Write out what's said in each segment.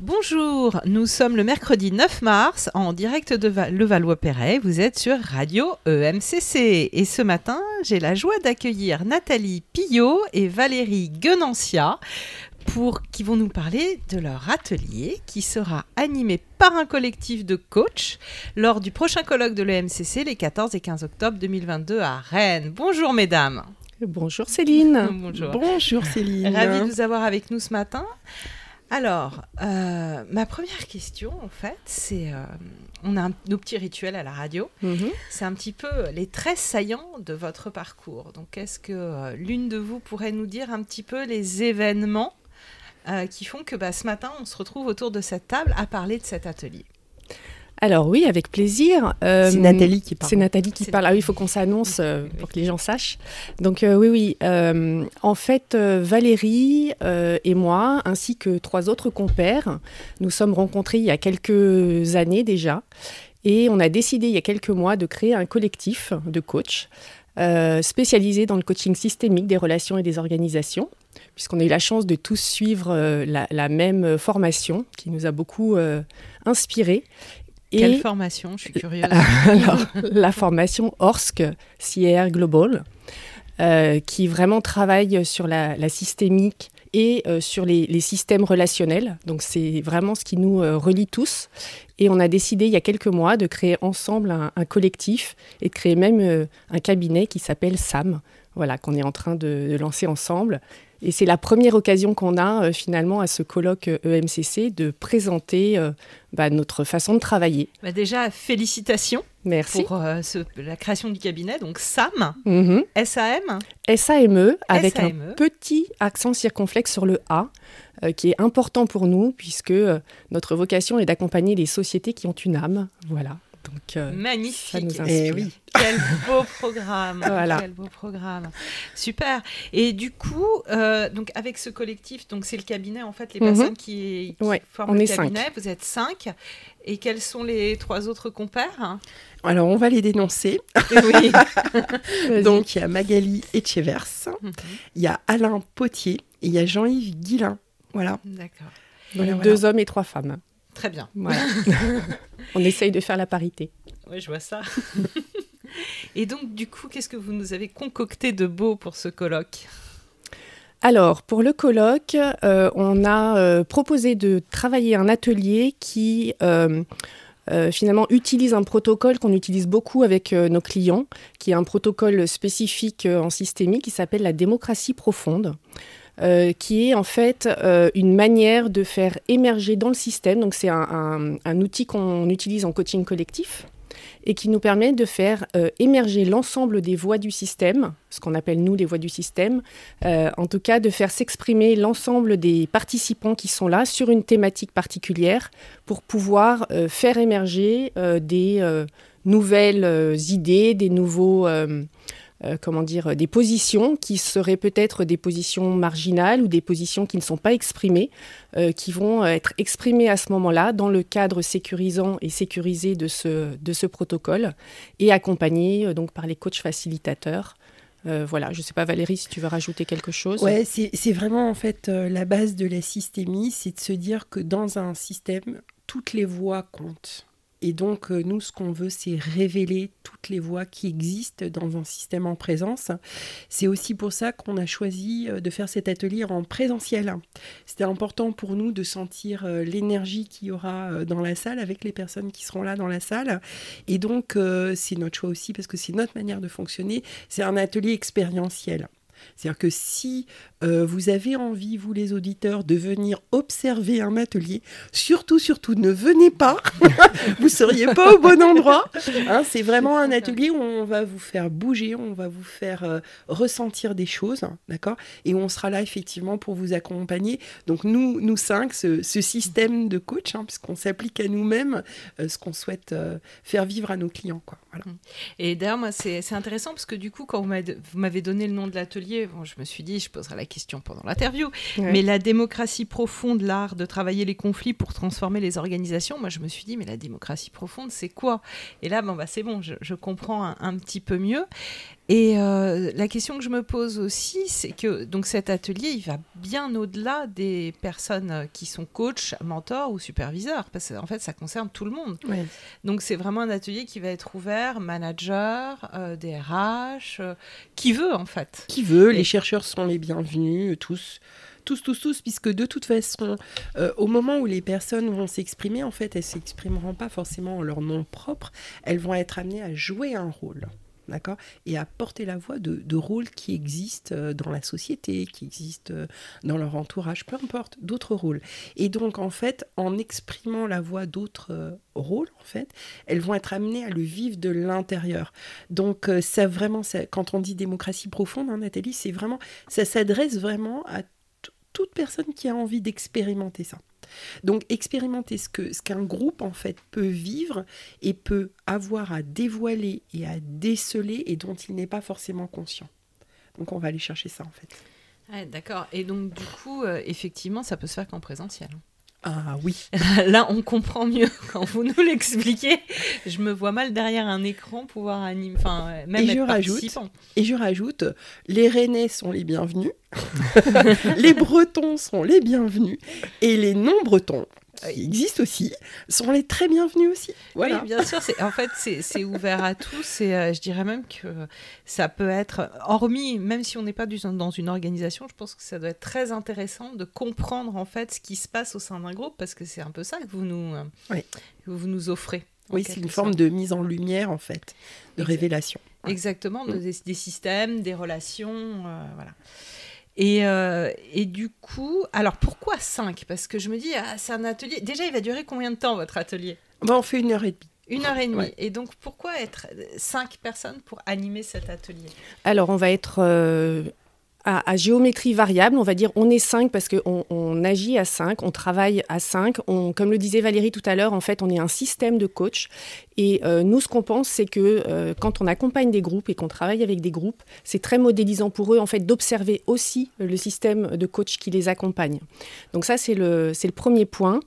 Bonjour, nous sommes le mercredi 9 mars en direct de Levallois-Perret. Vous êtes sur Radio EMCC. Et ce matin, j'ai la joie d'accueillir Nathalie Pillot et Valérie Guenancia pour qui vont nous parler de leur atelier qui sera animé par un collectif de coachs lors du prochain colloque de l'EMCC les 14 et 15 octobre 2022 à Rennes. Bonjour mesdames. Bonjour Céline. Bonjour. Bonjour Céline. Ravie de vous avoir avec nous ce matin. Alors, euh, ma première question, en fait, c'est euh, on a un, nos petits rituels à la radio. Mhm. C'est un petit peu les traits saillants de votre parcours. Donc, est-ce que euh, l'une de vous pourrait nous dire un petit peu les événements qui font que bah, ce matin, on se retrouve autour de cette table à parler de cet atelier? Alors oui, avec plaisir. Euh, C'est Nathalie qui parle. C'est Nathalie qui parle. Ah oui, il faut qu'on s'annonce euh, pour que les gens sachent. Donc euh, oui, oui. euh, en fait, euh, Valérie euh, et moi, ainsi que trois autres compères, nous sommes rencontrés il y a quelques années déjà. Et on a décidé il y a quelques mois de créer un collectif de coachs euh, spécialisé dans le coaching systémique des relations et des organisations, puisqu'on a eu la chance de tous suivre euh, la, la même formation qui nous a beaucoup euh, inspirés. Quelle formation Je suis curieuse. Alors, la formation ORSC CIR Global, euh, qui vraiment travaille sur la, la systémique et euh, sur les, les systèmes relationnels. Donc, c'est vraiment ce qui nous euh, relie tous. Et on a décidé il y a quelques mois de créer ensemble un, un collectif et de créer même euh, un cabinet qui s'appelle SAM, voilà, qu'on est en train de, de lancer ensemble. Et c'est la première occasion qu'on a euh, finalement à ce colloque euh, EMCC de présenter euh, bah, notre façon de travailler. Bah, déjà, félicitations Merci. pour euh, ce- la création du cabinet. Donc, SAM, Mhm. SAM. SAME E avec SAME. un petit accent circonflexe sur le A, qui est important pour nous puisque notre vocation est d'accompagner les sociétés qui ont une âme. Voilà. Donc, euh, Magnifique. ça nous Eh oui. Quel beau programme. Voilà. Quel beau programme. Super. Et du coup, euh, donc avec ce collectif, donc c'est le cabinet en fait, les Mhm. personnes qui, qui Ouais, forment on le est cabinet. cinq. Vous êtes cinq. Et quels sont les trois autres compères Alors, on va les dénoncer. Oui. Donc, il y a Magali Etchevers, Mhm. il y a Alain Potier et il y a Jean-Yves Guillain. Voilà. D'accord. Voilà, deux hommes et trois femmes. Très bien. Voilà. on essaye de faire la parité. Oui, je vois ça. Et donc, du coup, qu'est-ce que vous nous avez concocté de beau pour ce colloque? Alors, pour le colloque, euh, on a euh, proposé de travailler un atelier qui euh, finalement utilise un protocole qu'on utilise beaucoup avec nos clients, qui est un protocole spécifique en systémie qui s'appelle la démocratie profonde. Euh, qui est en fait euh, une manière de faire émerger dans le système, donc c'est un, outil qu'on utilise en coaching collectif, et qui nous permet de faire euh, émerger l'ensemble des voix du système, ce qu'on appelle nous les voix du système, en tout cas de faire s'exprimer l'ensemble des participants qui sont là sur une thématique particulière pour pouvoir faire émerger des nouvelles idées, des nouveaux... euh, comment dire, des positions qui seraient peut-être des positions marginales ou des positions qui ne sont pas exprimées, euh, qui vont être exprimées à ce moment-là dans le cadre sécurisant et sécurisé de ce, de ce protocole et accompagnées euh, donc par les coachs facilitateurs. Voilà, je ne sais pas Valérie si tu veux rajouter quelque chose. Ouais, c'est vraiment en fait la base de la systémie, c'est de se dire que dans un système, toutes les voix comptent. Et donc, euh, nous, ce qu'on veut, c'est révéler toutes les voix qui existent dans un système en présence. C'est aussi pour ça qu'on a choisi euh, de faire cet atelier en présentiel. C'était important pour nous de sentir euh, l'énergie qu'il y aura dans la salle avec les personnes qui seront là dans la salle. Et donc, c'est notre choix aussi parce que c'est notre manière de fonctionner. C'est un atelier expérientiel. C'est-à-dire que si euh, vous avez envie, vous les auditeurs, de venir observer un atelier, surtout, surtout, ne venez pas. vous seriez pas au bon endroit. Hein, c'est vraiment un atelier où on va vous faire bouger, on va vous faire euh, ressentir des choses, d'accord? Et on sera là effectivement pour vous accompagner. Donc nous, nous cinq, ce, système de coach, hein, puisqu'on s'applique à nous-mêmes euh, ce qu'on souhaite faire vivre à nos clients. Et d'ailleurs, moi, c'est intéressant parce que du coup, quand vous m'avez donné le nom de l'atelier, bon, je me suis dit, je poserai la question pendant l'interview, Ouais. mais la démocratie profonde, l'art de travailler les conflits pour transformer les organisations, moi, je me suis dit, mais la démocratie profonde, c'est quoi? Et là, bon, bah, c'est bon, je, je comprends un, un petit peu mieux. Et euh, la question que je me pose aussi, c'est que donc cet atelier, il va bien au-delà des personnes euh, qui sont coachs, mentors ou superviseurs, parce qu'en fait, ça concerne tout le monde. Donc c'est vraiment un atelier qui va être ouvert, manager, euh, DRH, euh, qui veut en fait. Qui veut, Et- les chercheurs sont les bienvenus, tous. Tous, tous, tous, puisque de toute façon, euh, au moment où les personnes vont s'exprimer, en fait, elles s'exprimeront pas forcément en leur nom propre, elles vont être amenées à jouer un rôle, d'accord? Et à porter la voix de, de rôles qui existent euh, dans la société, qui existent euh, dans leur entourage, peu importe, d'autres rôles. Et donc, en fait, en exprimant la voix d'autres euh, rôles, en fait, elles vont être amenées à le vivre de l'intérieur. Donc, ça vraiment, ça- quand on dit démocratie profonde, hein, Nathalie, c'est vraiment, ça s'adresse vraiment à toute personne qui a envie d'expérimenter ça. Donc, expérimenter ce que ce qu'un groupe en fait peut vivre et peut avoir à dévoiler et à déceler et dont il n'est pas forcément conscient. Donc, on va aller chercher ça en fait. D'accord. Et donc du coup, euh, effectivement, ça peut se faire qu'en présentiel. Ah oui. Là, on comprend mieux quand vous nous l'expliquez. Je me vois mal derrière un écran pouvoir animer, enfin, euh, même Et être je rajoute-. Et je rajoute, les Rennais sont les bienvenus, les Bretons sont les bienvenus, et les non-Bretons, qui existent aussi, sont les très bienvenus aussi. Voilà. Oui, bien sûr. c'est- En fait, c'est c'est ouvert à tous. Et euh, je dirais même que ça peut être, hormis, même si on n'est pas du- dans une organisation, je pense que ça doit être très intéressant de comprendre en fait ce qui se passe au sein d'un groupe, parce que c'est un peu ça que vous nous, euh, Oui. que vous nous offrez. Oui, c'est une forme de mise en lumière, en fait, de révélation. Exactement, Mm. des, des systèmes, des relations, euh, voilà. Et, euh, et du coup, alors pourquoi 5 Parce que je me dis, ah, c'est un atelier. Déjà, il va durer combien de temps votre atelier? Bon, on fait une heure et demie. Une heure et demie. Ouais. Et donc, pourquoi être 5 personnes pour animer cet atelier? Alors, on va être euh, à, géométrie variable. On va dire on est 5 parce qu'on on agit à 5, on travaille à 5. On, comme le disait Valérie tout à l'heure, en fait, on est un système de coach. Et euh, nous, ce qu'on pense, c'est que euh, quand on accompagne des groupes et qu'on travaille avec des groupes, c'est très modélisant pour eux, en fait, d'observer aussi le système de coach qui les accompagne. Donc ça, c'est le, c'est le premier point.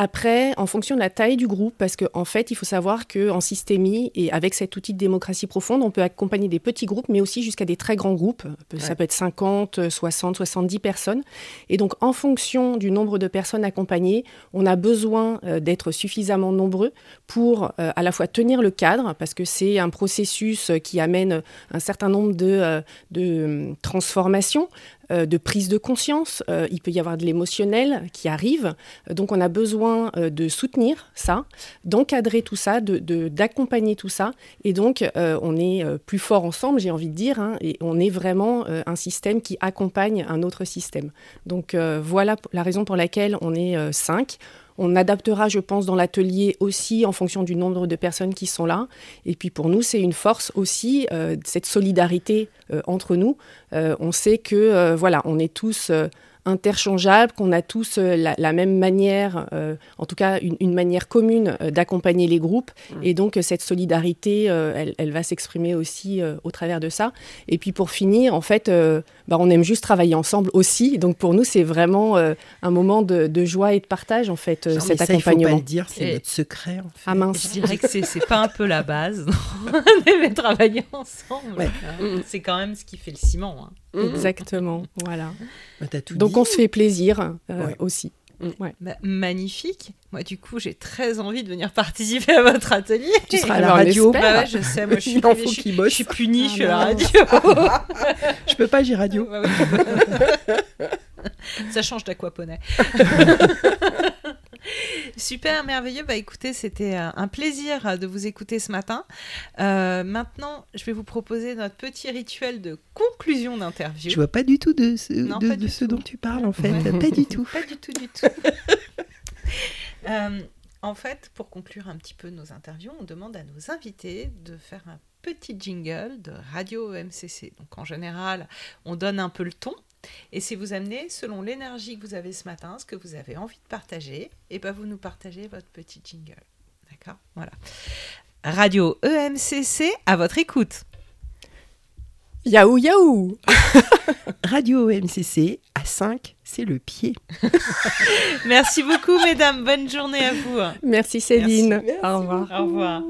Après, en fonction de la taille du groupe, parce qu'en en fait, il faut savoir qu'en systémie et avec cet outil de démocratie profonde, on peut accompagner des petits groupes, mais aussi jusqu'à des très grands groupes. Ça Ouais. peut être 50, 60, 70 personnes. Et donc, en fonction du nombre de personnes accompagnées, on a besoin euh, d'être suffisamment nombreux pour euh, à la fois tenir le cadre, parce que c'est un processus euh, qui amène un certain nombre de, euh, de euh, transformations, euh, de prise de conscience. Euh, il peut y avoir de l'émotionnel qui arrive. Donc, on a besoin euh, de soutenir ça, d'encadrer tout ça, d'accompagner tout ça. Et donc, on est plus fort ensemble, j'ai envie de dire, hein, et on est vraiment un système qui accompagne un autre système. Donc, voilà la raison pour laquelle on est cinq. On adaptera, je pense, dans l'atelier aussi en fonction du nombre de personnes qui sont là. Et puis pour nous, c'est une force aussi, euh, cette solidarité euh, entre nous. Euh, on sait que, voilà, on est tous interchangeables, qu'on a tous euh, la, la même manière, euh, en tout cas une, une manière commune euh, d'accompagner les groupes. Et donc cette solidarité, euh, elle, elle va s'exprimer aussi euh, au travers de ça. Et puis pour finir, en fait, euh, bah, on aime juste travailler ensemble aussi. Donc pour nous, c'est vraiment euh, un moment de, de joie et de partage, en fait, euh, Non, cet mais ça, il faut pas accompagnement. le dire, c'est Et- notre secret. En fait. Ah mince. Je dirais que c'est c'est pas un peu la base. on aimait travailler ensemble. Ouais. Hein, C'est quand même ce qui fait le ciment. hein. Mmh. Exactement, voilà. Bah, tout Donc dit. on se fait plaisir euh, Ouais. aussi. Bah, magnifique. Moi, du coup, j'ai très envie de venir participer à votre atelier. Tu seras à la radio. Bah ouais, je sais, moi, je suis, en je suis- je suis punie, Ah je suis à la radio. Je peux pas, j'ai radio. Ça change d'aquaponet. Super, merveilleux. Bah écoutez, c'était euh, un plaisir de vous écouter ce matin. Euh, maintenant, je vais vous proposer notre petit rituel de conclusion d'interview. Je vois pas du tout de ce, Non, de, pas de du ce tout. dont tu parles, en fait. Ouais. Pas du tout. Pas du tout, du tout. Euh, en fait, pour conclure un petit peu nos interviews, on demande à nos invités de faire un petit jingle de Radio MCC. Donc en général, on donne un peu le ton. Et si vous amenez, selon l'énergie que vous avez ce matin, ce que vous avez envie de partager, et ben vous nous partagez votre petit jingle. D'accord? Voilà. Radio EMCC, à votre écoute. Yaou yaou Radio MCC, à 5, c'est le pied. Merci beaucoup, mesdames. Bonne journée à vous. Merci Céline. Merci Au revoir. Au revoir.